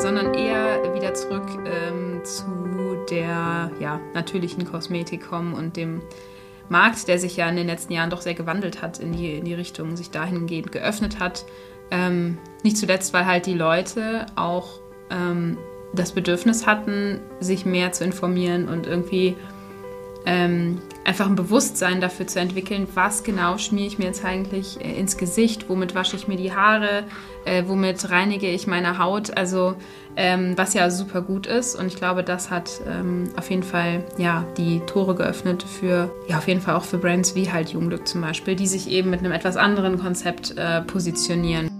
sondern eher wieder zurück ähm, zu der ja, natürlichen Kosmetik kommen und dem Markt, der sich ja in den letzten Jahren doch sehr gewandelt hat in die, in die Richtung, sich dahingehend geöffnet hat. Ähm, nicht zuletzt, weil halt die Leute auch ähm, das Bedürfnis hatten, sich mehr zu informieren und irgendwie ähm, einfach ein Bewusstsein dafür zu entwickeln, was genau schmiere ich mir jetzt eigentlich äh, ins Gesicht, womit wasche ich mir die Haare, äh, womit reinige ich meine Haut, also ähm, was ja super gut ist und ich glaube, das hat ähm, auf jeden Fall ja die Tore geöffnet für ja auf jeden Fall auch für Brands wie halt Junglück zum Beispiel, die sich eben mit einem etwas anderen Konzept äh, positionieren.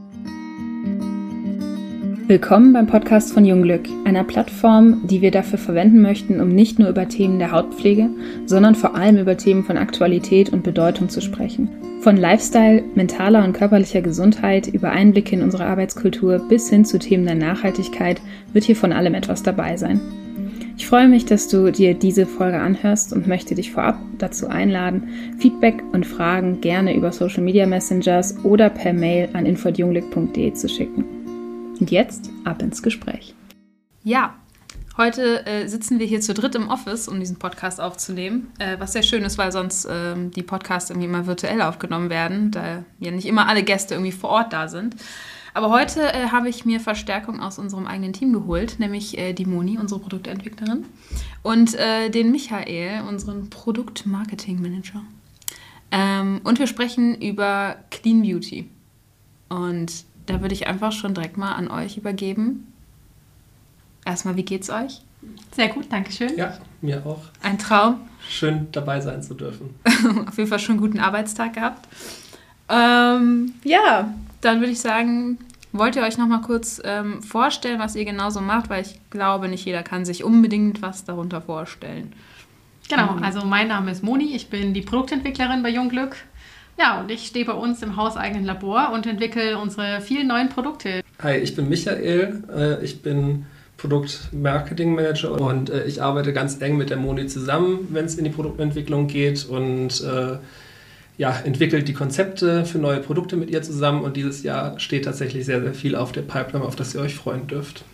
Willkommen beim Podcast von Jungglück, einer Plattform, die wir dafür verwenden möchten, um nicht nur über Themen der Hautpflege, sondern vor allem über Themen von Aktualität und Bedeutung zu sprechen. Von Lifestyle, mentaler und körperlicher Gesundheit über Einblicke in unsere Arbeitskultur bis hin zu Themen der Nachhaltigkeit wird hier von allem etwas dabei sein. Ich freue mich, dass du dir diese Folge anhörst und möchte dich vorab dazu einladen, Feedback und Fragen gerne über Social Media Messengers oder per Mail an info.jungglück.de zu schicken. Und jetzt ab ins Gespräch. Ja, heute äh, sitzen wir hier zu dritt im Office, um diesen Podcast aufzunehmen. Äh, was sehr schön ist, weil sonst äh, die Podcasts irgendwie immer virtuell aufgenommen werden, da ja nicht immer alle Gäste irgendwie vor Ort da sind. Aber heute äh, habe ich mir Verstärkung aus unserem eigenen Team geholt, nämlich äh, die Moni, unsere Produktentwicklerin, und äh, den Michael, unseren Produktmarketing-Manager. Ähm, und wir sprechen über Clean Beauty. Und da würde ich einfach schon direkt mal an euch übergeben. Erstmal, wie geht's euch? Sehr gut, danke schön. Ja, mir auch. Ein Traum. Schön dabei sein zu dürfen. Auf jeden Fall schon einen guten Arbeitstag gehabt. Ähm, ja, dann würde ich sagen, wollt ihr euch noch mal kurz ähm, vorstellen, was ihr genauso macht, weil ich glaube, nicht jeder kann sich unbedingt was darunter vorstellen. Genau, also mein Name ist Moni, ich bin die Produktentwicklerin bei Jungglück ja, und ich stehe bei uns im hauseigenen Labor und entwickle unsere vielen neuen Produkte. Hi, ich bin Michael. Äh, ich bin Produktmarketing-Manager und äh, ich arbeite ganz eng mit der Moni zusammen, wenn es in die Produktentwicklung geht und äh, ja, entwickelt die Konzepte für neue Produkte mit ihr zusammen und dieses Jahr steht tatsächlich sehr, sehr viel auf der Pipeline, auf das ihr euch freuen dürft.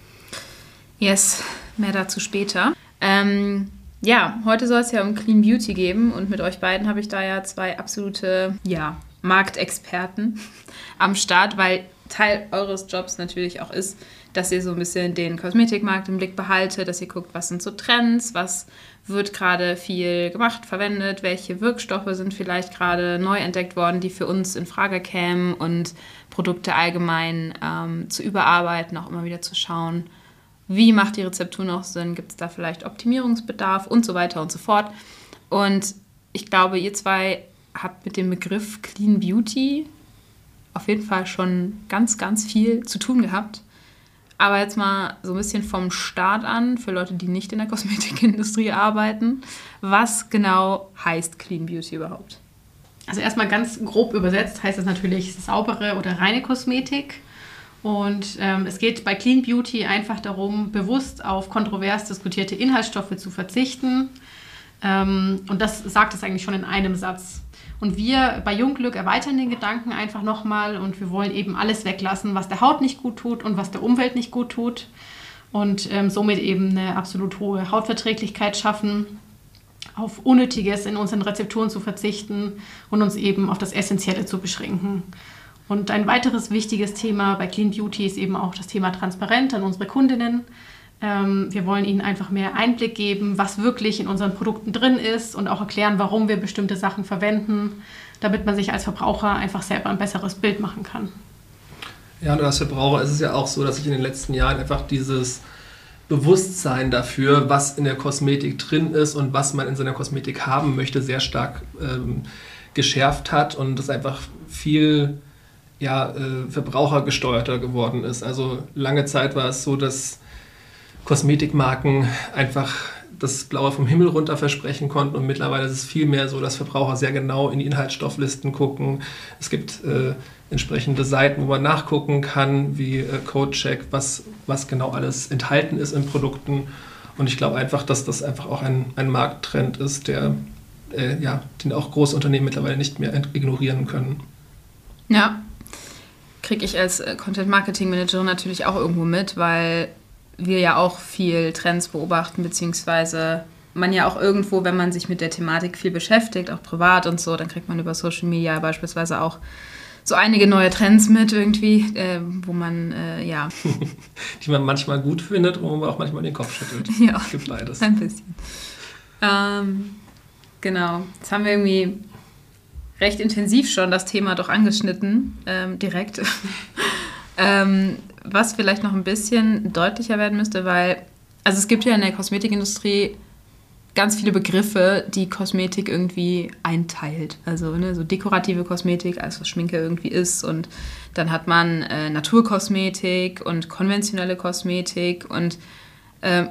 Yes, mehr dazu später. Ähm, ja, heute soll es ja um Clean Beauty geben und mit euch beiden habe ich da ja zwei absolute ja, Marktexperten am Start, weil Teil eures Jobs natürlich auch ist, dass ihr so ein bisschen den Kosmetikmarkt im Blick behaltet, dass ihr guckt, was sind so Trends, was wird gerade viel gemacht, verwendet, welche Wirkstoffe sind vielleicht gerade neu entdeckt worden, die für uns in Frage kämen und Produkte allgemein ähm, zu überarbeiten, auch immer wieder zu schauen, wie macht die Rezeptur noch Sinn? Gibt es da vielleicht Optimierungsbedarf und so weiter und so fort? Und ich glaube, ihr zwei habt mit dem Begriff Clean Beauty auf jeden Fall schon ganz, ganz viel zu tun gehabt. Aber jetzt mal so ein bisschen vom Start an, für Leute, die nicht in der Kosmetikindustrie arbeiten. Was genau heißt Clean Beauty überhaupt? Also erstmal ganz grob übersetzt heißt es natürlich saubere oder reine Kosmetik. Und ähm, es geht bei Clean Beauty einfach darum, bewusst auf kontrovers diskutierte Inhaltsstoffe zu verzichten. Ähm, und das sagt es eigentlich schon in einem Satz. Und wir bei Jungglück erweitern den Gedanken einfach nochmal und wir wollen eben alles weglassen, was der Haut nicht gut tut und was der Umwelt nicht gut tut. Und ähm, somit eben eine absolut hohe Hautverträglichkeit schaffen, auf Unnötiges in unseren Rezepturen zu verzichten und uns eben auf das Essentielle zu beschränken. Und ein weiteres wichtiges Thema bei Clean Beauty ist eben auch das Thema Transparenz an unsere Kundinnen. Ähm, wir wollen ihnen einfach mehr Einblick geben, was wirklich in unseren Produkten drin ist und auch erklären, warum wir bestimmte Sachen verwenden, damit man sich als Verbraucher einfach selber ein besseres Bild machen kann. Ja, und als Verbraucher ist es ja auch so, dass sich in den letzten Jahren einfach dieses Bewusstsein dafür, was in der Kosmetik drin ist und was man in seiner Kosmetik haben möchte, sehr stark ähm, geschärft hat und es einfach viel ja, äh, verbrauchergesteuerter geworden ist. Also lange Zeit war es so, dass Kosmetikmarken einfach das Blaue vom Himmel runter versprechen konnten und mittlerweile ist es viel mehr so, dass Verbraucher sehr genau in die Inhaltsstofflisten gucken. Es gibt äh, entsprechende Seiten, wo man nachgucken kann, wie äh, Codecheck, was, was genau alles enthalten ist in Produkten. Und ich glaube einfach, dass das einfach auch ein, ein Markttrend ist, der, äh, ja, den auch große Unternehmen mittlerweile nicht mehr ignorieren können. Ja, kriege ich als äh, Content Marketing Managerin natürlich auch irgendwo mit, weil wir ja auch viel Trends beobachten, beziehungsweise man ja auch irgendwo, wenn man sich mit der Thematik viel beschäftigt, auch privat und so, dann kriegt man über Social Media beispielsweise auch so einige neue Trends mit irgendwie, äh, wo man, äh, ja. Die man manchmal gut findet, wo man auch manchmal den Kopf schüttelt. Ja. Es gibt beides. Ein bisschen. Ähm, genau. Jetzt haben wir irgendwie recht intensiv schon das Thema doch angeschnitten, ähm, direkt. ähm, was vielleicht noch ein bisschen deutlicher werden müsste, weil, also es gibt ja in der Kosmetikindustrie ganz viele Begriffe, die Kosmetik irgendwie einteilt. Also ne, so dekorative Kosmetik, alles was Schminke irgendwie ist. Und dann hat man äh, Naturkosmetik und konventionelle Kosmetik und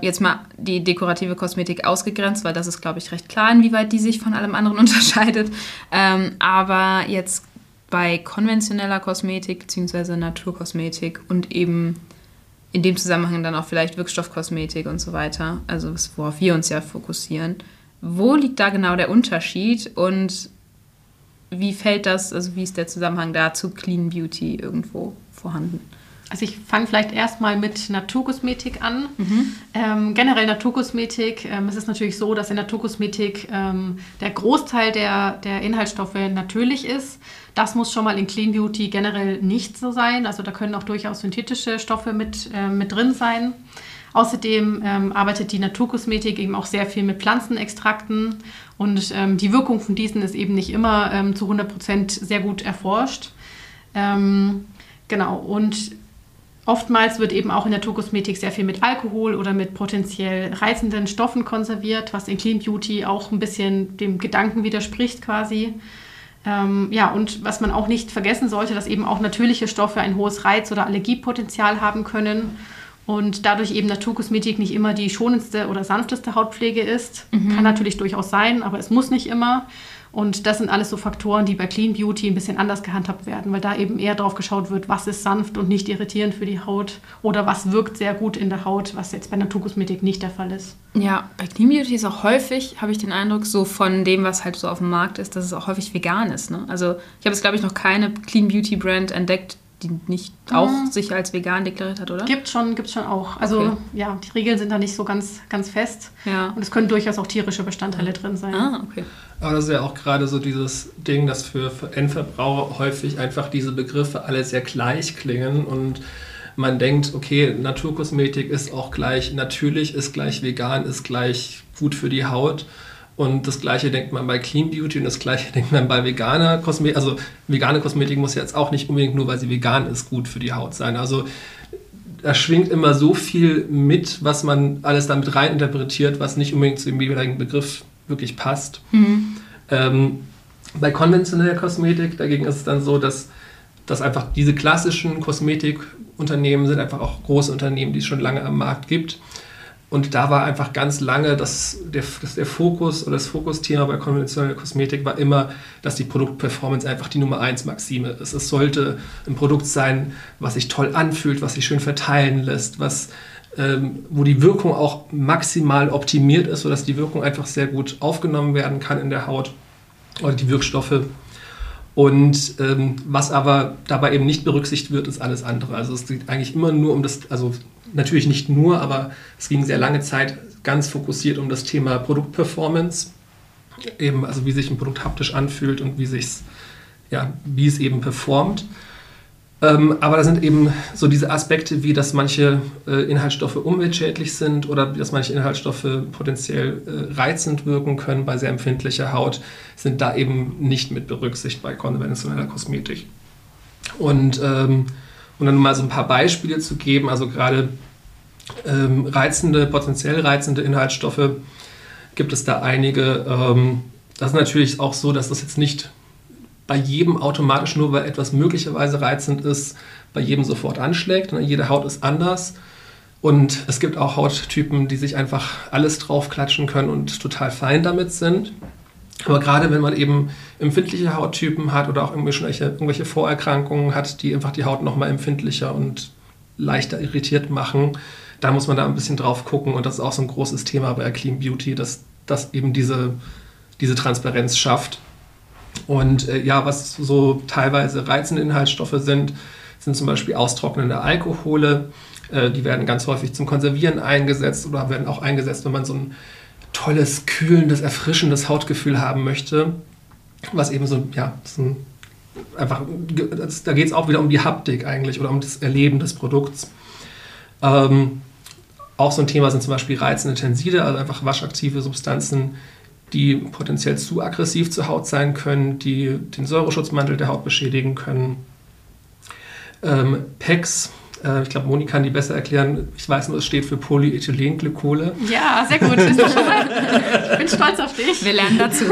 jetzt mal die dekorative Kosmetik ausgegrenzt, weil das ist, glaube ich, recht klar, inwieweit die sich von allem anderen unterscheidet. Ähm, aber jetzt bei konventioneller Kosmetik bzw. Naturkosmetik und eben in dem Zusammenhang dann auch vielleicht Wirkstoffkosmetik und so weiter, also worauf wir uns ja fokussieren. Wo liegt da genau der Unterschied und wie fällt das, also wie ist der Zusammenhang da zu Clean Beauty irgendwo vorhanden? Also ich fange vielleicht erstmal mit Naturkosmetik an. Mhm. Ähm, generell Naturkosmetik, ähm, es ist natürlich so, dass in Naturkosmetik ähm, der Großteil der, der Inhaltsstoffe natürlich ist. Das muss schon mal in Clean Beauty generell nicht so sein. Also da können auch durchaus synthetische Stoffe mit, äh, mit drin sein. Außerdem ähm, arbeitet die Naturkosmetik eben auch sehr viel mit Pflanzenextrakten und ähm, die Wirkung von diesen ist eben nicht immer ähm, zu 100 Prozent sehr gut erforscht. Ähm, genau, und Oftmals wird eben auch in der Naturkosmetik sehr viel mit Alkohol oder mit potenziell reizenden Stoffen konserviert, was in Clean Beauty auch ein bisschen dem Gedanken widerspricht quasi. Ähm, ja, und was man auch nicht vergessen sollte, dass eben auch natürliche Stoffe ein hohes Reiz- oder Allergiepotenzial haben können und dadurch eben Naturkosmetik nicht immer die schonendste oder sanfteste Hautpflege ist. Mhm. Kann natürlich durchaus sein, aber es muss nicht immer. Und das sind alles so Faktoren, die bei Clean Beauty ein bisschen anders gehandhabt werden, weil da eben eher drauf geschaut wird, was ist sanft und nicht irritierend für die Haut oder was wirkt sehr gut in der Haut, was jetzt bei Naturkosmetik nicht der Fall ist. Ja, bei Clean Beauty ist auch häufig, habe ich den Eindruck, so von dem, was halt so auf dem Markt ist, dass es auch häufig vegan ist. Ne? Also ich habe jetzt, glaube ich, noch keine Clean Beauty Brand entdeckt, die nicht auch mhm. sich als vegan deklariert hat, oder? Gibt schon, gibt schon auch. Also okay. ja, die Regeln sind da nicht so ganz, ganz fest. Ja. Und es können durchaus auch tierische Bestandteile drin sein. Ah, okay. Aber das ist ja auch gerade so dieses Ding, dass für, für Endverbraucher häufig einfach diese Begriffe alle sehr gleich klingen und man denkt, okay, Naturkosmetik ist auch gleich natürlich, ist gleich vegan, ist gleich gut für die Haut. Und das gleiche denkt man bei Clean Beauty und das gleiche denkt man bei veganer Kosmetik. Also vegane Kosmetik muss jetzt auch nicht unbedingt nur, weil sie vegan ist, gut für die Haut sein. Also da schwingt immer so viel mit, was man alles damit reininterpretiert, was nicht unbedingt zu dem jeweiligen Begriff wirklich passt. Mhm. Ähm, bei konventioneller Kosmetik dagegen ist es dann so, dass, dass einfach diese klassischen Kosmetikunternehmen sind einfach auch große Unternehmen, die es schon lange am Markt gibt und da war einfach ganz lange das, der, das, der Fokus oder das Fokusthema bei konventioneller Kosmetik war immer, dass die Produktperformance einfach die Nummer 1 Maxime ist. Es sollte ein Produkt sein, was sich toll anfühlt, was sich schön verteilen lässt, was, ähm, wo die Wirkung auch maximal optimiert ist, sodass die Wirkung einfach sehr gut aufgenommen werden kann in der Haut oder die Wirkstoffe. Und ähm, was aber dabei eben nicht berücksichtigt wird, ist alles andere. Also es geht eigentlich immer nur um das, also natürlich nicht nur, aber es ging sehr lange Zeit ganz fokussiert um das Thema Produktperformance. Eben, also wie sich ein Produkt haptisch anfühlt und wie, sich's, ja, wie es eben performt. Ähm, aber da sind eben so diese Aspekte, wie dass manche äh, Inhaltsstoffe umweltschädlich sind oder dass manche Inhaltsstoffe potenziell äh, reizend wirken können bei sehr empfindlicher Haut, sind da eben nicht mit berücksichtigt bei konventioneller Kosmetik. Und ähm, um dann mal so ein paar Beispiele zu geben, also gerade ähm, reizende, potenziell reizende Inhaltsstoffe gibt es da einige. Ähm, das ist natürlich auch so, dass das jetzt nicht bei jedem automatisch nur, weil etwas möglicherweise reizend ist, bei jedem sofort anschlägt. Ne, jede Haut ist anders. Und es gibt auch Hauttypen, die sich einfach alles draufklatschen können und total fein damit sind. Aber gerade wenn man eben empfindliche Hauttypen hat oder auch irgendwelche, irgendwelche Vorerkrankungen hat, die einfach die Haut nochmal empfindlicher und leichter irritiert machen, da muss man da ein bisschen drauf gucken. Und das ist auch so ein großes Thema bei Clean Beauty, dass das eben diese, diese Transparenz schafft. Und äh, ja, was so teilweise reizende Inhaltsstoffe sind, sind zum Beispiel austrocknende Alkohole. Äh, die werden ganz häufig zum Konservieren eingesetzt oder werden auch eingesetzt, wenn man so ein tolles, kühlendes, erfrischendes Hautgefühl haben möchte. Was eben so, ja, so ein, einfach, das, da geht es auch wieder um die Haptik eigentlich oder um das Erleben des Produkts. Ähm, auch so ein Thema sind zum Beispiel reizende Tenside, also einfach waschaktive Substanzen, die potenziell zu aggressiv zur Haut sein können, die den Säureschutzmantel der Haut beschädigen können. Ähm, PECs, äh, ich glaube, Moni kann die besser erklären. Ich weiß nur, es steht für Polyethylenglykole. Ja, sehr gut. ich bin stolz auf dich. Wir lernen dazu.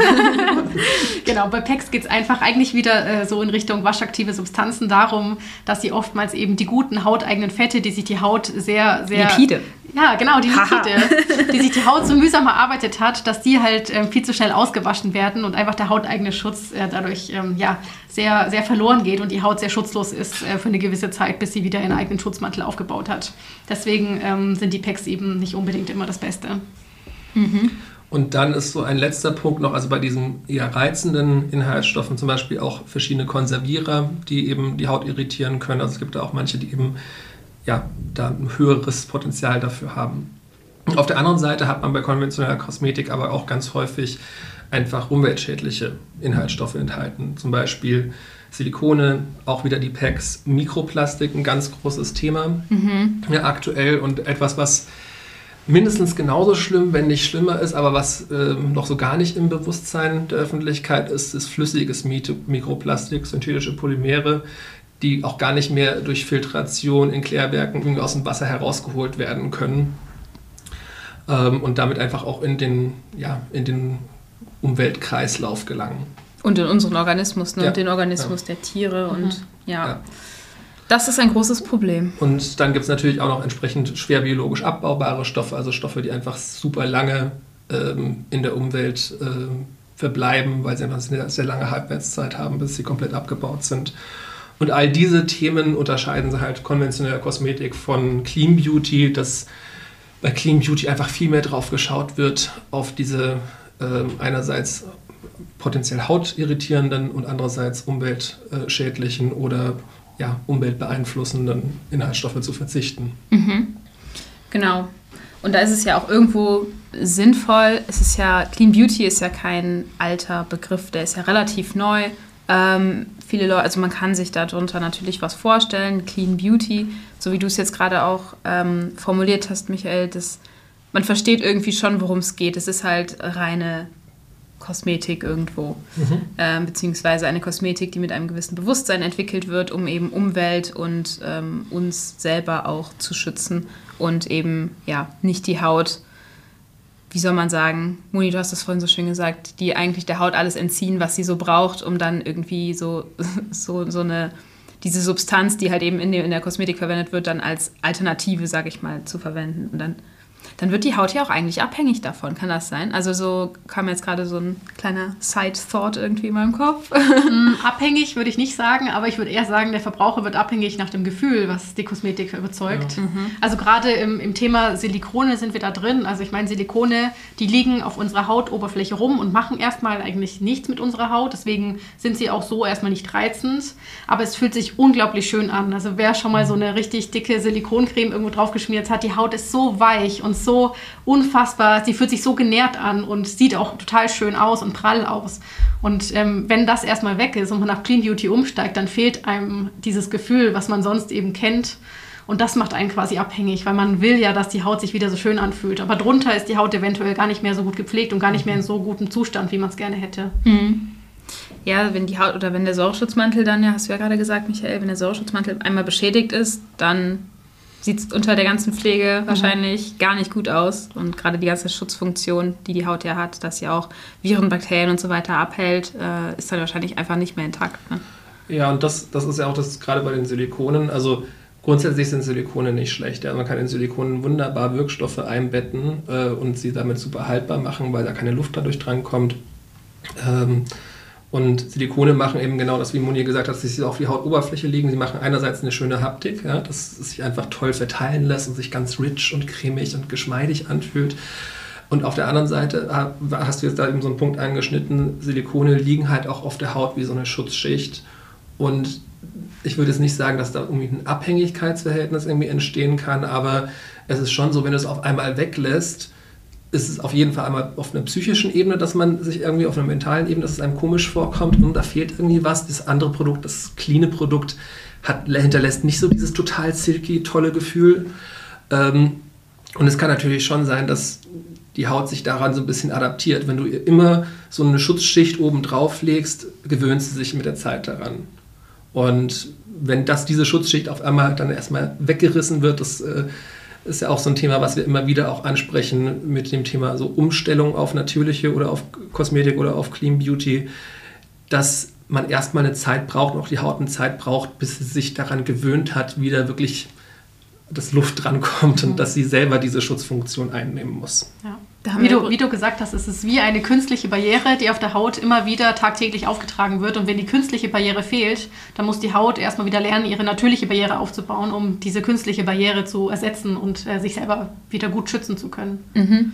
genau, bei PECs geht es einfach eigentlich wieder äh, so in Richtung waschaktive Substanzen darum, dass sie oftmals eben die guten hauteigenen Fette, die sich die Haut sehr, sehr... Lipide. Ja, genau, die Lipide, die sich die Haut so mühsam erarbeitet hat, dass die halt ähm, viel zu schnell ausgewaschen werden und einfach der hauteigene Schutz äh, dadurch ähm, ja, sehr, sehr verloren geht und die Haut sehr schutzlos ist äh, für eine gewisse Zeit, bis sie wieder ihren eigenen Schutzmantel aufgebaut hat. Deswegen ähm, sind die Packs eben nicht unbedingt immer das Beste. Mhm. Und dann ist so ein letzter Punkt noch, also bei diesen eher reizenden Inhaltsstoffen zum Beispiel auch verschiedene Konservierer, die eben die Haut irritieren können. Also es gibt da auch manche, die eben ja, da ein höheres Potenzial dafür haben. Auf der anderen Seite hat man bei konventioneller Kosmetik aber auch ganz häufig einfach umweltschädliche Inhaltsstoffe enthalten. Zum Beispiel Silikone, auch wieder die Packs, Mikroplastik, ein ganz großes Thema mhm. ja, aktuell und etwas, was mindestens genauso schlimm, wenn nicht schlimmer ist, aber was äh, noch so gar nicht im Bewusstsein der Öffentlichkeit ist, ist flüssiges Mikroplastik, synthetische Polymere, die auch gar nicht mehr durch Filtration in Klärwerken irgendwie aus dem Wasser herausgeholt werden können. Ähm, und damit einfach auch in den, ja, in den Umweltkreislauf gelangen. Und in unseren Organismus, ne? Ja. den Organismus ja. der Tiere und mhm. ja. ja. Das ist ein großes Problem. Und dann gibt es natürlich auch noch entsprechend schwer biologisch abbaubare Stoffe, also Stoffe, die einfach super lange ähm, in der Umwelt äh, verbleiben, weil sie einfach eine sehr lange Halbwertszeit haben, bis sie komplett abgebaut sind. Und all diese Themen unterscheiden sie halt konventioneller Kosmetik von Clean Beauty, dass bei Clean Beauty einfach viel mehr drauf geschaut wird, auf diese einerseits potenziell hautirritierenden und andererseits umweltschädlichen oder ja, umweltbeeinflussenden Inhaltsstoffe zu verzichten. Mhm. Genau. Und da ist es ja auch irgendwo sinnvoll. Es ist ja, Clean Beauty ist ja kein alter Begriff, der ist ja relativ neu. Ähm, viele Leute, also man kann sich darunter natürlich was vorstellen, Clean Beauty, so wie du es jetzt gerade auch ähm, formuliert hast, Michael, das, man versteht irgendwie schon, worum es geht. Es ist halt reine Kosmetik irgendwo, mhm. ähm, beziehungsweise eine Kosmetik, die mit einem gewissen Bewusstsein entwickelt wird, um eben Umwelt und ähm, uns selber auch zu schützen und eben ja nicht die Haut wie soll man sagen, Moni, du hast das vorhin so schön gesagt, die eigentlich der Haut alles entziehen, was sie so braucht, um dann irgendwie so, so, so eine, diese Substanz, die halt eben in, der, in der Kosmetik verwendet wird, dann als Alternative, sage ich mal, zu verwenden. Und dann dann wird die Haut ja auch eigentlich abhängig davon. Kann das sein? Also so kam jetzt gerade so ein kleiner Side-Thought irgendwie in meinem Kopf. Mm, abhängig würde ich nicht sagen, aber ich würde eher sagen, der Verbraucher wird abhängig nach dem Gefühl, was die Kosmetik überzeugt. Ja. Mhm. Also gerade im, im Thema Silikone sind wir da drin. Also ich meine, Silikone, die liegen auf unserer Hautoberfläche rum und machen erstmal eigentlich nichts mit unserer Haut. Deswegen sind sie auch so erstmal nicht reizend. Aber es fühlt sich unglaublich schön an. Also wer schon mal so eine richtig dicke Silikoncreme irgendwo drauf geschmiert hat, die Haut ist so weich und so unfassbar, sie fühlt sich so genährt an und sieht auch total schön aus und prall aus. Und ähm, wenn das erstmal weg ist und man auf Clean Beauty umsteigt, dann fehlt einem dieses Gefühl, was man sonst eben kennt. Und das macht einen quasi abhängig, weil man will ja, dass die Haut sich wieder so schön anfühlt. Aber drunter ist die Haut eventuell gar nicht mehr so gut gepflegt und gar nicht mehr in so gutem Zustand, wie man es gerne hätte. Mhm. Ja, wenn die Haut oder wenn der Säureschutzmantel dann, ja, hast du ja gerade gesagt, Michael, wenn der Säureschutzmantel einmal beschädigt ist, dann sieht es unter der ganzen Pflege mhm. wahrscheinlich gar nicht gut aus. Und gerade die ganze Schutzfunktion, die die Haut ja hat, dass sie auch Viren, Bakterien und so weiter abhält, äh, ist dann wahrscheinlich einfach nicht mehr intakt. Ne? Ja, und das, das ist ja auch das gerade bei den Silikonen. Also grundsätzlich sind Silikone nicht schlecht. Ja. Man kann in Silikonen wunderbar Wirkstoffe einbetten äh, und sie damit super haltbar machen, weil da keine Luft dadurch drankommt. Ähm, und Silikone machen eben genau das, wie Moni gesagt hat, dass sie auf die Hautoberfläche liegen. Sie machen einerseits eine schöne Haptik, ja, dass es sich einfach toll verteilen lässt und sich ganz rich und cremig und geschmeidig anfühlt. Und auf der anderen Seite hast du jetzt da eben so einen Punkt angeschnitten, Silikone liegen halt auch auf der Haut wie so eine Schutzschicht. Und ich würde jetzt nicht sagen, dass da irgendwie ein Abhängigkeitsverhältnis irgendwie entstehen kann, aber es ist schon so, wenn du es auf einmal weglässt, ist es auf jeden Fall einmal auf einer psychischen Ebene, dass man sich irgendwie auf einer mentalen Ebene, dass es einem komisch vorkommt und da fehlt irgendwie was. Das andere Produkt, das cleane Produkt, hat, hinterlässt nicht so dieses total silky, tolle Gefühl. Ähm, und es kann natürlich schon sein, dass die Haut sich daran so ein bisschen adaptiert. Wenn du immer so eine Schutzschicht oben drauf legst, gewöhnt sie sich mit der Zeit daran. Und wenn das, diese Schutzschicht auf einmal dann erstmal weggerissen wird, das äh, ist ja auch so ein Thema, was wir immer wieder auch ansprechen mit dem Thema so Umstellung auf natürliche oder auf Kosmetik oder auf Clean Beauty, dass man erstmal eine Zeit braucht, auch die Haut eine Zeit braucht, bis sie sich daran gewöhnt hat, wieder wirklich das Luft drankommt und mhm. dass sie selber diese Schutzfunktion einnehmen muss. Ja. Wie du, wie du gesagt hast, es ist wie eine künstliche Barriere, die auf der Haut immer wieder tagtäglich aufgetragen wird. Und wenn die künstliche Barriere fehlt, dann muss die Haut erstmal wieder lernen, ihre natürliche Barriere aufzubauen, um diese künstliche Barriere zu ersetzen und äh, sich selber wieder gut schützen zu können. Mhm.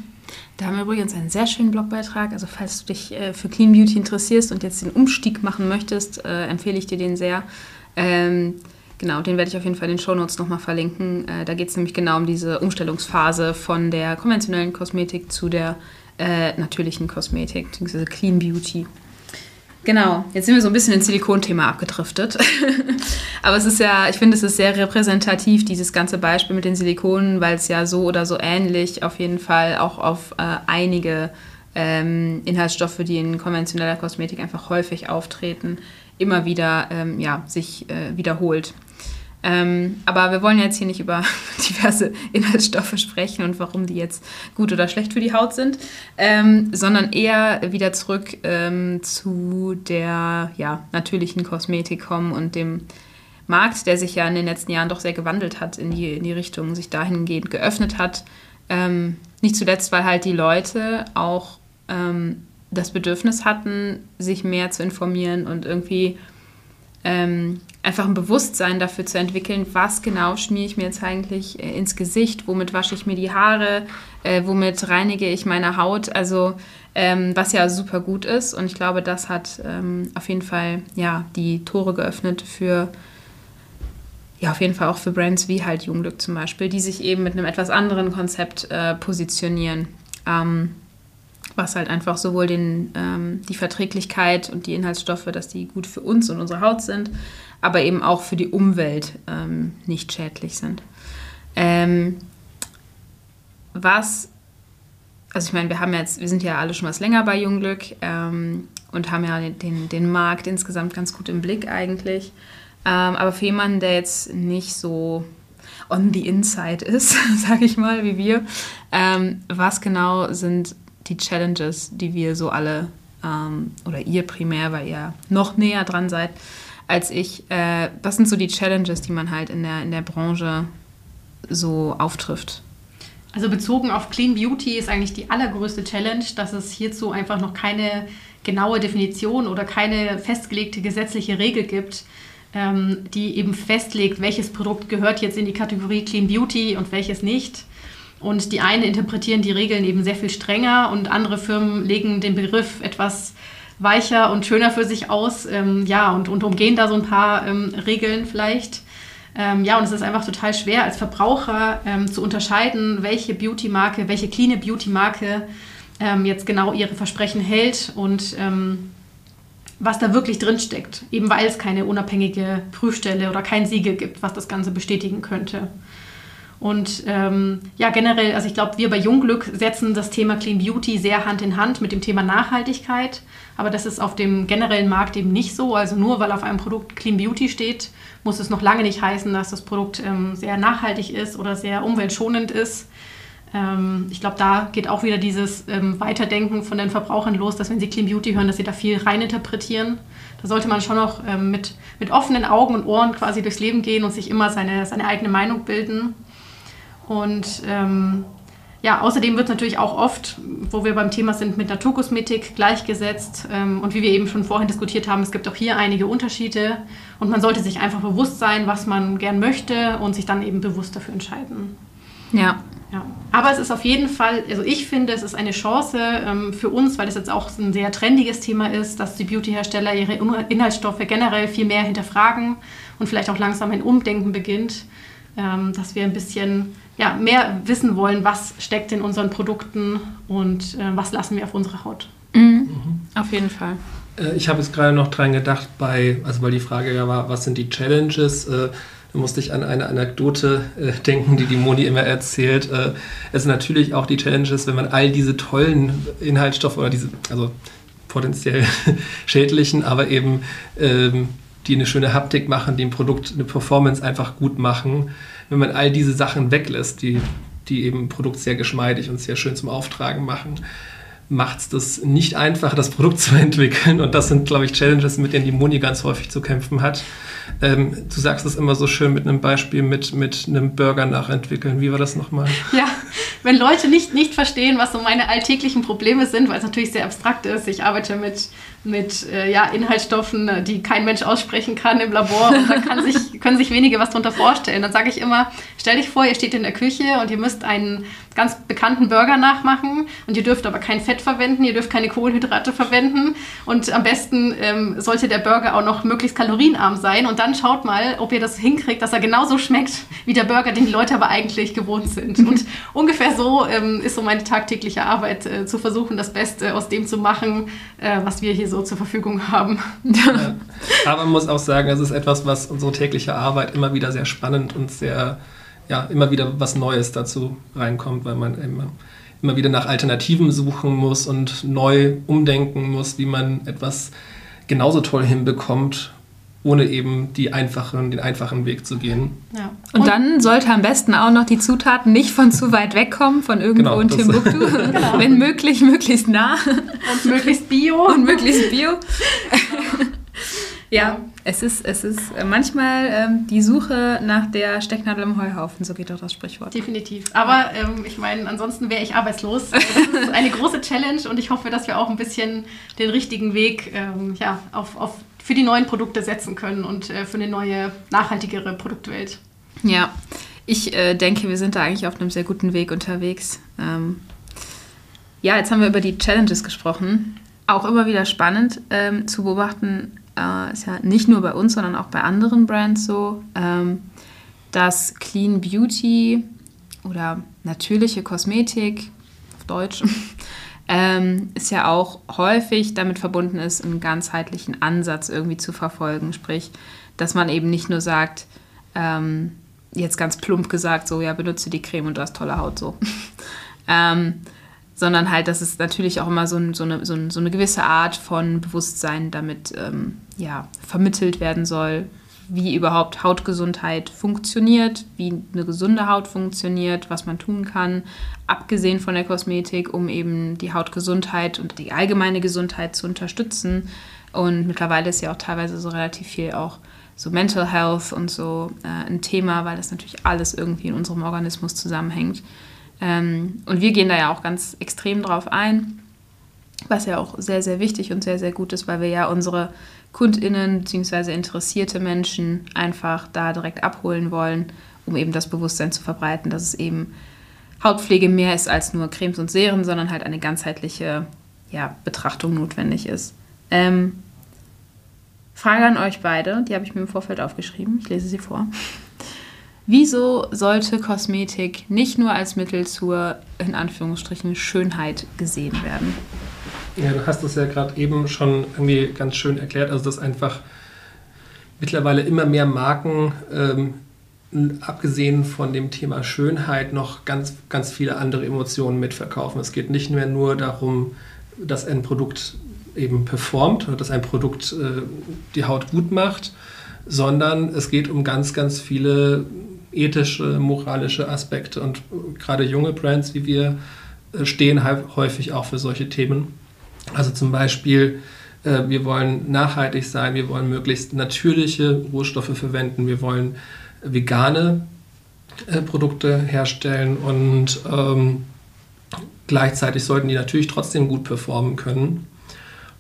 Da haben wir übrigens einen sehr schönen Blogbeitrag. Also falls du dich äh, für Clean Beauty interessierst und jetzt den Umstieg machen möchtest, äh, empfehle ich dir den sehr. Ähm, Genau, den werde ich auf jeden Fall in den Shownotes nochmal verlinken. Äh, da geht es nämlich genau um diese Umstellungsphase von der konventionellen Kosmetik zu der äh, natürlichen Kosmetik, diese Clean Beauty. Genau, jetzt sind wir so ein bisschen ins Silikonthema abgedriftet. Aber es ist ja, ich finde, es ist sehr repräsentativ, dieses ganze Beispiel mit den Silikonen, weil es ja so oder so ähnlich auf jeden Fall auch auf äh, einige ähm, Inhaltsstoffe, die in konventioneller Kosmetik einfach häufig auftreten, immer wieder ähm, ja, sich äh, wiederholt. Ähm, aber wir wollen jetzt hier nicht über diverse Inhaltsstoffe sprechen und warum die jetzt gut oder schlecht für die Haut sind, ähm, sondern eher wieder zurück ähm, zu der ja, natürlichen Kosmetik kommen und dem Markt, der sich ja in den letzten Jahren doch sehr gewandelt hat in die, in die Richtung, sich dahingehend geöffnet hat. Ähm, nicht zuletzt, weil halt die Leute auch ähm, das Bedürfnis hatten, sich mehr zu informieren und irgendwie ähm, einfach ein Bewusstsein dafür zu entwickeln, was genau schmiere ich mir jetzt eigentlich äh, ins Gesicht, womit wasche ich mir die Haare, äh, womit reinige ich meine Haut, also ähm, was ja super gut ist und ich glaube, das hat ähm, auf jeden Fall ja, die Tore geöffnet für ja, auf jeden Fall auch für Brands wie halt Junglück zum Beispiel, die sich eben mit einem etwas anderen Konzept äh, positionieren. Ähm, was halt einfach sowohl den, ähm, die Verträglichkeit und die Inhaltsstoffe, dass die gut für uns und unsere Haut sind, aber eben auch für die Umwelt ähm, nicht schädlich sind. Ähm, was, also ich meine, wir haben jetzt, wir sind ja alle schon was länger bei Jungglück ähm, und haben ja den, den Markt insgesamt ganz gut im Blick eigentlich. Ähm, aber für jemanden, der jetzt nicht so on the inside ist, sage ich mal, wie wir, ähm, was genau sind die Challenges, die wir so alle ähm, oder ihr primär, weil ihr noch näher dran seid als ich. Äh, was sind so die Challenges, die man halt in der, in der Branche so auftrifft? Also bezogen auf Clean Beauty ist eigentlich die allergrößte Challenge, dass es hierzu einfach noch keine genaue Definition oder keine festgelegte gesetzliche Regel gibt, ähm, die eben festlegt, welches Produkt gehört jetzt in die Kategorie Clean Beauty und welches nicht. Und die einen interpretieren die Regeln eben sehr viel strenger und andere Firmen legen den Begriff etwas weicher und schöner für sich aus. Ähm, ja, und, und umgehen da so ein paar ähm, Regeln vielleicht. Ähm, ja, und es ist einfach total schwer als Verbraucher ähm, zu unterscheiden, welche Beauty-Marke, welche clean Beauty-Marke ähm, jetzt genau ihre Versprechen hält und ähm, was da wirklich drinsteckt. Eben weil es keine unabhängige Prüfstelle oder kein Siegel gibt, was das Ganze bestätigen könnte. Und ähm, ja, generell, also ich glaube, wir bei Jungglück setzen das Thema Clean Beauty sehr Hand in Hand mit dem Thema Nachhaltigkeit. Aber das ist auf dem generellen Markt eben nicht so. Also nur weil auf einem Produkt Clean Beauty steht, muss es noch lange nicht heißen, dass das Produkt ähm, sehr nachhaltig ist oder sehr umweltschonend ist. Ähm, ich glaube, da geht auch wieder dieses ähm, Weiterdenken von den Verbrauchern los, dass wenn sie Clean Beauty hören, dass sie da viel reininterpretieren. Da sollte man schon noch ähm, mit, mit offenen Augen und Ohren quasi durchs Leben gehen und sich immer seine, seine eigene Meinung bilden. Und ähm, ja, außerdem wird natürlich auch oft, wo wir beim Thema sind, mit Naturkosmetik gleichgesetzt. Ähm, und wie wir eben schon vorhin diskutiert haben, es gibt auch hier einige Unterschiede. Und man sollte sich einfach bewusst sein, was man gern möchte und sich dann eben bewusst dafür entscheiden. Ja, Ja, aber es ist auf jeden Fall, also ich finde, es ist eine Chance ähm, für uns, weil es jetzt auch ein sehr trendiges Thema ist, dass die Beauty-Hersteller ihre Inhaltsstoffe generell viel mehr hinterfragen und vielleicht auch langsam ein Umdenken beginnt, ähm, dass wir ein bisschen ja, mehr wissen wollen, was steckt in unseren Produkten und äh, was lassen wir auf unsere Haut. Mhm. Mhm. Auf jeden Fall. Äh, ich habe jetzt gerade noch dran gedacht, bei, also weil die Frage ja war, was sind die Challenges? Äh, da musste ich an eine Anekdote äh, denken, die die Moni immer erzählt. Äh, es sind natürlich auch die Challenges, wenn man all diese tollen Inhaltsstoffe oder diese, also potenziell schädlichen, aber eben ähm, die eine schöne Haptik machen, die ein Produkt, eine Performance einfach gut machen. Wenn man all diese Sachen weglässt, die, die eben ein Produkt sehr geschmeidig und sehr schön zum Auftragen machen, macht es das nicht einfach, das Produkt zu entwickeln. Und das sind, glaube ich, Challenges, mit denen die Moni ganz häufig zu kämpfen hat. Ähm, du sagst es immer so schön mit einem Beispiel mit, mit einem Burger nachentwickeln. Wie war das nochmal? Ja, wenn Leute nicht, nicht verstehen, was so meine alltäglichen Probleme sind, weil es natürlich sehr abstrakt ist. Ich arbeite mit, mit äh, ja, Inhaltsstoffen, die kein Mensch aussprechen kann im Labor und da kann sich, können sich wenige was darunter vorstellen. Dann sage ich immer, stell dich vor, ihr steht in der Küche und ihr müsst einen ganz bekannten Burger nachmachen und ihr dürft aber kein Fett verwenden, ihr dürft keine Kohlenhydrate verwenden und am besten ähm, sollte der Burger auch noch möglichst kalorienarm sein und dann schaut mal, ob ihr das hinkriegt, dass er genauso schmeckt wie der Burger, den die Leute aber eigentlich gewohnt sind. Und ungefähr so ähm, ist so meine tagtägliche Arbeit, äh, zu versuchen, das Beste aus dem zu machen, äh, was wir hier so zur Verfügung haben. Ja, aber man muss auch sagen, es ist etwas, was unsere tägliche Arbeit immer wieder sehr spannend und sehr ja, immer wieder was Neues dazu reinkommt, weil man immer, immer wieder nach Alternativen suchen muss und neu umdenken muss, wie man etwas genauso toll hinbekommt, ohne eben die einfachen, den einfachen Weg zu gehen. Ja. Und, und, dann sollte am besten auch noch die Zutaten nicht von zu weit wegkommen, von irgendwo genau, in Timbuktu. genau. Wenn möglich, möglichst nah. Und möglichst bio. Und möglichst bio. ja, es ist, es ist manchmal ähm, die Suche nach der Stecknadel im Heuhaufen, so geht doch das Sprichwort. Definitiv. Aber ähm, ich meine, ansonsten wäre ich arbeitslos. Das ist eine große Challenge und ich hoffe, dass wir auch ein bisschen den richtigen Weg ähm, ja, auf, auf, für die neuen Produkte setzen können und äh, für eine neue, nachhaltigere Produktwelt. Ja, ich äh, denke, wir sind da eigentlich auf einem sehr guten Weg unterwegs. Ähm, ja, jetzt haben wir über die Challenges gesprochen. Auch immer wieder spannend ähm, zu beobachten, äh, ist ja nicht nur bei uns, sondern auch bei anderen Brands so, ähm, dass Clean Beauty oder natürliche Kosmetik auf Deutsch ähm, ist ja auch häufig damit verbunden ist, einen ganzheitlichen Ansatz irgendwie zu verfolgen. Sprich, dass man eben nicht nur sagt, ähm, jetzt ganz plump gesagt, so ja, benutze die Creme und du hast tolle Haut so. ähm, sondern halt, dass es natürlich auch immer so, so, eine, so, ein, so eine, gewisse Art von Bewusstsein damit ähm, ja, vermittelt werden soll, wie überhaupt Hautgesundheit funktioniert, wie eine gesunde Haut funktioniert, was man tun kann, abgesehen von der Kosmetik, um eben die Hautgesundheit und die allgemeine Gesundheit zu unterstützen. Und mittlerweile ist ja auch teilweise so relativ viel auch so Mental Health und so äh, ein Thema, weil das natürlich alles irgendwie in unserem Organismus zusammenhängt. Ähm, und wir gehen da ja auch ganz extrem drauf ein, was ja auch sehr, sehr wichtig und sehr, sehr gut ist, weil wir ja unsere KundInnen bzw. interessierte Menschen einfach da direkt abholen wollen, um eben das Bewusstsein zu verbreiten, dass es eben Hautpflege mehr ist als nur Cremes und Serien, sondern halt eine ganzheitliche ja, Betrachtung notwendig ist. Ähm, Frage an euch beide, die habe ich mir im Vorfeld aufgeschrieben. Ich lese sie vor. Wieso sollte Kosmetik nicht nur als Mittel zur, in Anführungsstrichen, Schönheit gesehen werden? Ja, du hast es ja gerade eben schon irgendwie ganz schön erklärt, also dass einfach mittlerweile immer mehr Marken, ähm, abgesehen von dem Thema Schönheit, noch ganz, ganz viele andere Emotionen mitverkaufen. Es geht nicht mehr nur darum, dass ein Produkt eben performt oder dass ein Produkt äh, die Haut gut macht, sondern es geht um ganz, ganz viele ethische, moralische Aspekte. Und gerade junge Brands wie wir äh, stehen häufig auch für solche Themen. Also zum Beispiel, äh, wir wollen nachhaltig sein, wir wollen möglichst natürliche Rohstoffe verwenden, wir wollen vegane äh, Produkte herstellen und ähm, gleichzeitig sollten die natürlich trotzdem gut performen können.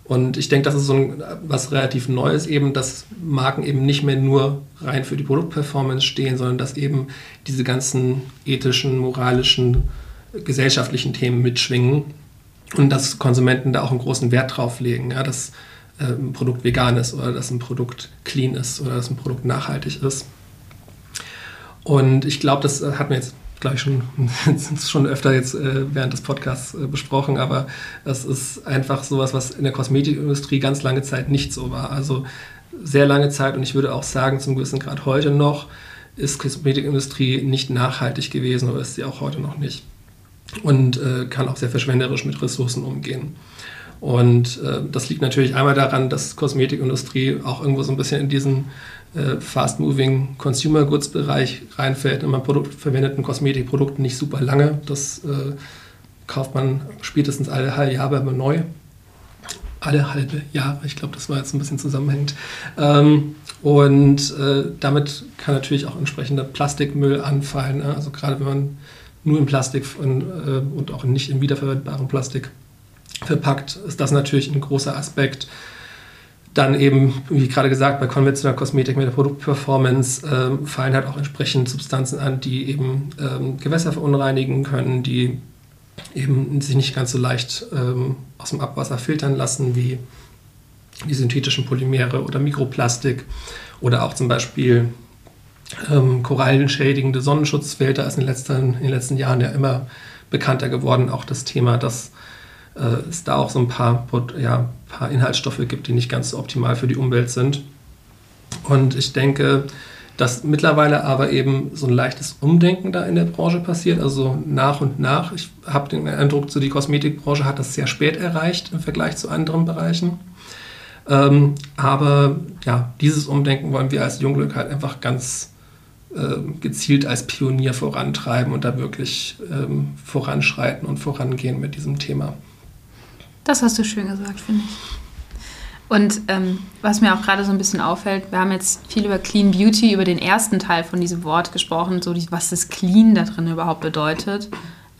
Und ich denke, das ist so ein, was relativ Neues eben, dass Marken eben nicht mehr nur rein für die Produktperformance stehen, sondern dass eben diese ganzen ethischen, moralischen, gesellschaftlichen Themen mitschwingen und dass Konsumenten da auch einen großen Wert drauf legen, ja, dass äh, ein Produkt vegan ist oder dass ein Produkt clean ist oder dass ein Produkt nachhaltig ist. Und ich glaube, das hat mir jetzt glaube ich, schon, schon öfter jetzt äh, während des Podcasts äh, besprochen, aber das ist einfach sowas, was in der Kosmetikindustrie ganz lange Zeit nicht so war. Also sehr lange Zeit und ich würde auch sagen, zum gewissen Grad heute noch, ist Kosmetikindustrie nicht nachhaltig gewesen oder ist sie auch heute noch nicht. Und äh, kann auch sehr verschwenderisch mit Ressourcen umgehen. Und äh, das liegt natürlich einmal daran, dass Kosmetikindustrie auch irgendwo so ein bisschen in diesen äh, Fast-Moving Consumer Goods Bereich reinfällt. Und man Produkt, verwendet ein Kosmetikprodukt nicht super lange. Das äh, kauft man spätestens alle halbe Jahre immer neu. Alle halbe Jahre, ich glaube, das war jetzt ein bisschen zusammenhängend. Ähm, und äh, damit kann natürlich auch entsprechender Plastikmüll anfallen. Ne? Also gerade wenn man nur in Plastik und, äh, und auch nicht in wiederverwendbarem Plastik verpackt, ist das natürlich ein großer Aspekt. Dann eben, wie gerade gesagt, bei konventioneller Kosmetik mit der Produktperformance ähm, fallen halt auch entsprechend Substanzen an, die eben ähm, Gewässer verunreinigen können, die eben sich nicht ganz so leicht ähm, aus dem Abwasser filtern lassen wie die synthetischen Polymere oder Mikroplastik oder auch zum Beispiel ähm, korallenschädigende Sonnenschutzfilter ist in den, letzten, in den letzten Jahren ja immer bekannter geworden. Auch das Thema, dass äh, es da auch so ein paar, ja, paar Inhaltsstoffe gibt, die nicht ganz so optimal für die Umwelt sind. Und ich denke, dass mittlerweile aber eben so ein leichtes Umdenken da in der Branche passiert, also nach und nach. Ich habe den Eindruck, so die Kosmetikbranche hat das sehr spät erreicht im Vergleich zu anderen Bereichen. Ähm, aber ja, dieses Umdenken wollen wir als Junglück halt einfach ganz gezielt als Pionier vorantreiben und da wirklich ähm, voranschreiten und vorangehen mit diesem Thema. Das hast du schön gesagt, finde ich. Und ähm, was mir auch gerade so ein bisschen auffällt, wir haben jetzt viel über Clean Beauty, über den ersten Teil von diesem Wort gesprochen, so die, was das Clean da drin überhaupt bedeutet,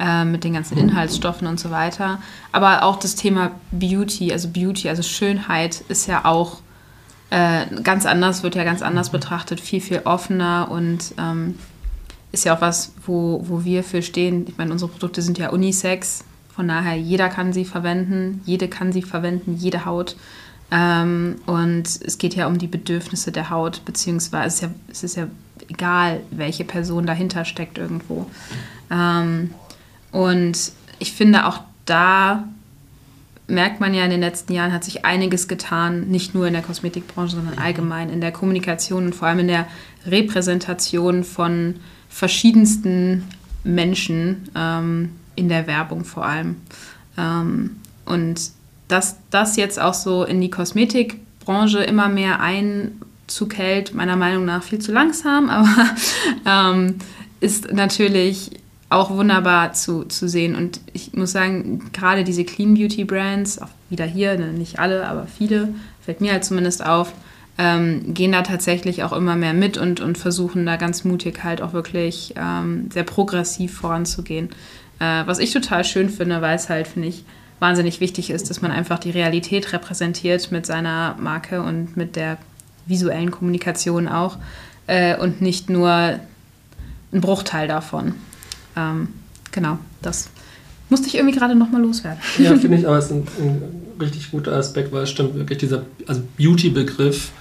äh, mit den ganzen Inhaltsstoffen und so weiter. Aber auch das Thema Beauty, also Beauty, also Schönheit, ist ja auch äh, ganz anders, wird ja ganz anders betrachtet, viel, viel offener und ähm, ist ja auch was, wo, wo wir für stehen. Ich meine, unsere Produkte sind ja Unisex, von daher, jeder kann sie verwenden, jede kann sie verwenden, jede Haut. Ähm, und es geht ja um die Bedürfnisse der Haut, beziehungsweise es ist ja, es ist ja egal, welche Person dahinter steckt irgendwo. Ähm, und ich finde auch da merkt man ja in den letzten Jahren hat sich einiges getan, nicht nur in der Kosmetikbranche, sondern allgemein in der Kommunikation und vor allem in der Repräsentation von verschiedensten Menschen, ähm, in der Werbung vor allem. Ähm, und dass das jetzt auch so in die Kosmetikbranche immer mehr Einzug hält, meiner Meinung nach viel zu langsam, aber ähm, ist natürlich auch wunderbar zu, zu sehen. Und ich muss sagen, gerade diese Clean Beauty Brands, auch wieder hier, ne, nicht alle, aber viele, fällt mir halt zumindest auf, ähm, gehen da tatsächlich auch immer mehr mit und, und versuchen da ganz mutig halt auch wirklich ähm, sehr progressiv voranzugehen. Äh, was ich total schön finde, weil es halt, finde ich, wahnsinnig wichtig ist, dass man einfach die Realität repräsentiert mit seiner Marke und mit der visuellen Kommunikation auch äh, und nicht nur ein Bruchteil davon. Ähm, genau, das musste ich irgendwie gerade nochmal loswerden. Ja, finde ich, aber es ist ein, ein, richtig guter Aspekt, weil es stimmt wirklich, dieser also Beauty-Begriff,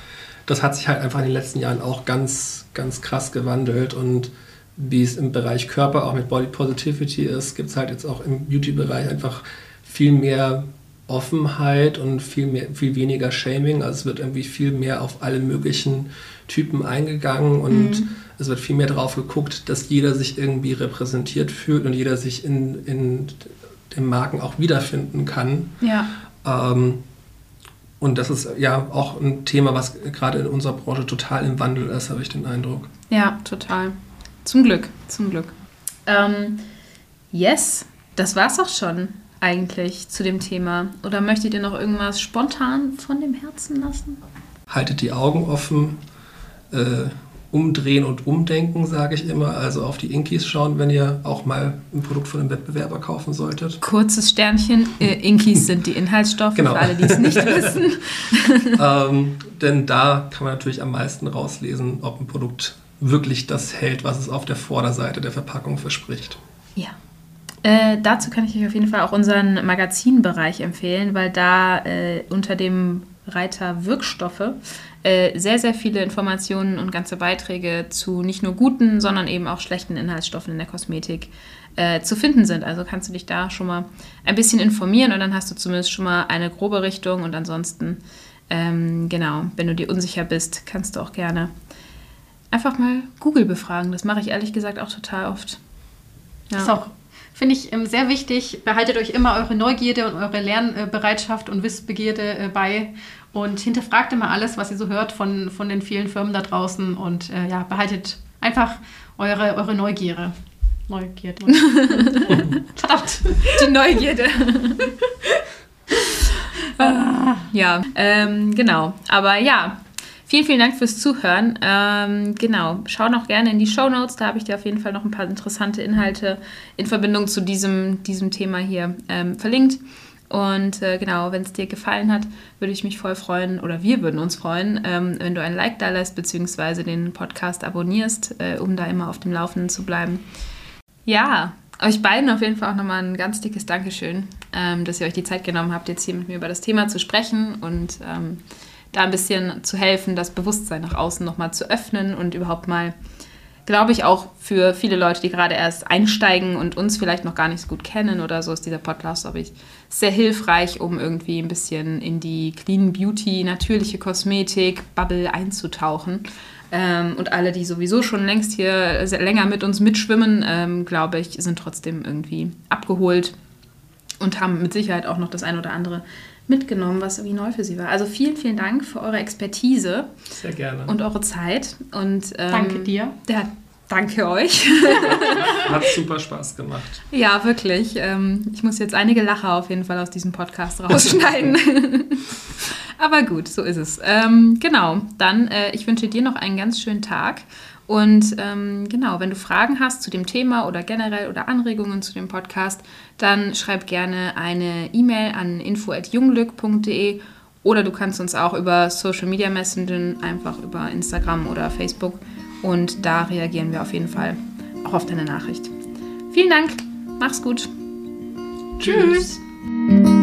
das hat sich halt einfach in den letzten Jahren auch ganz, ganz krass gewandelt und wie es im Bereich Körper auch mit Body Positivity ist, gibt es halt jetzt auch im Beauty-Bereich einfach viel mehr Offenheit und viel, mehr, viel weniger Shaming. Also es wird irgendwie viel mehr auf alle möglichen Typen eingegangen und mhm. Es wird viel mehr darauf geguckt, dass jeder sich irgendwie repräsentiert fühlt und jeder sich in, in den Marken auch wiederfinden kann. Ja. Ähm, und das ist ja auch ein Thema, was gerade in unserer Branche total im Wandel ist, habe ich den Eindruck. Ja, total. Zum Glück, zum Glück. Ähm, yes, das war's auch schon eigentlich zu dem Thema. Oder möchtet ihr noch irgendwas spontan von dem Herzen lassen? Haltet die Augen offen, äh, umdrehen und umdenken, sage ich immer. Also auf die Inkies schauen, wenn ihr auch mal ein Produkt von einem Wettbewerber kaufen solltet. Kurzes Sternchen, äh, Inkies sind die Inhaltsstoffe, genau. für alle, die es nicht wissen. ähm, denn da kann man natürlich am meisten rauslesen, ob ein Produkt wirklich das hält, was es auf der Vorderseite der Verpackung verspricht. Ja. Äh, dazu kann ich euch auf jeden Fall auch unseren Magazinbereich empfehlen, weil da äh, unter dem Reiter Wirkstoffe äh, sehr, sehr viele Informationen und ganze Beiträge zu nicht nur guten, sondern eben auch schlechten Inhaltsstoffen in der Kosmetik äh, zu finden sind. Also kannst du dich da schon mal ein bisschen informieren und dann hast du zumindest schon mal eine grobe Richtung und ansonsten, ähm, genau, wenn du dir unsicher bist, kannst du auch gerne einfach mal Google befragen. Das mache ich ehrlich gesagt auch total oft. Ja. Ist auch finde ich ähm, sehr wichtig. Behaltet euch immer eure Neugierde und eure Lernbereitschaft und Wissbegierde äh, bei und hinterfragt immer alles, was ihr so hört von, von den vielen Firmen da draußen und äh, ja, behaltet einfach eure, eure Neugierde. Neugierde. Verdammt. Die Neugierde. ah. Ja, ähm, genau. Aber ja, Vielen, vielen Dank fürs Zuhören. Ähm, genau, schau noch gerne in die Show Notes. Da habe ich dir auf jeden Fall noch ein paar interessante Inhalte in Verbindung zu diesem, diesem Thema hier ähm, verlinkt. Und äh, genau, wenn es dir gefallen hat, würde ich mich voll freuen, oder wir würden uns freuen, ähm, wenn du ein Like da lässt, beziehungsweise den Podcast abonnierst, äh, um da immer auf dem Laufenden zu bleiben. Ja, euch beiden auf jeden Fall auch nochmal ein ganz dickes Dankeschön, ähm, dass ihr euch die Zeit genommen habt, jetzt hier mit mir über das Thema zu sprechen und ähm, da ein bisschen zu helfen, das Bewusstsein nach außen nochmal zu öffnen und überhaupt mal, glaube ich, auch für viele Leute, die gerade erst einsteigen und uns vielleicht noch gar nicht so gut kennen oder so, ist dieser Podcast, glaube ich, sehr hilfreich, um irgendwie ein bisschen in die Clean Beauty, natürliche Kosmetik, Bubble einzutauchen. Ähm, und alle, die sowieso schon längst hier länger mit uns mitschwimmen, ähm, glaube ich, sind trotzdem irgendwie abgeholt und haben mit Sicherheit auch noch das ein oder andere mitgenommen, was irgendwie neu für Sie war. Also vielen, vielen Dank für eure Expertise. Sehr gerne. Und eure Zeit. Und, ähm, danke dir. Ja, danke euch. Hat super Spaß gemacht. Ja, wirklich. Ähm, ich muss jetzt einige Lacher auf jeden Fall aus diesem Podcast rausschneiden. Aber gut, so ist es. Ähm, genau, dann äh, ich wünsche dir noch einen ganz schönen Tag und ähm, genau, wenn du Fragen hast zu dem Thema oder generell oder Anregungen zu dem Podcast, dann schreib gerne eine E-Mail an info.junglück.de oder du kannst uns auch über Social Media Messenger, einfach über Instagram oder Facebook und da reagieren wir auf jeden Fall auch auf deine Nachricht. Vielen Dank, mach's gut. Tschüss. Tschüss.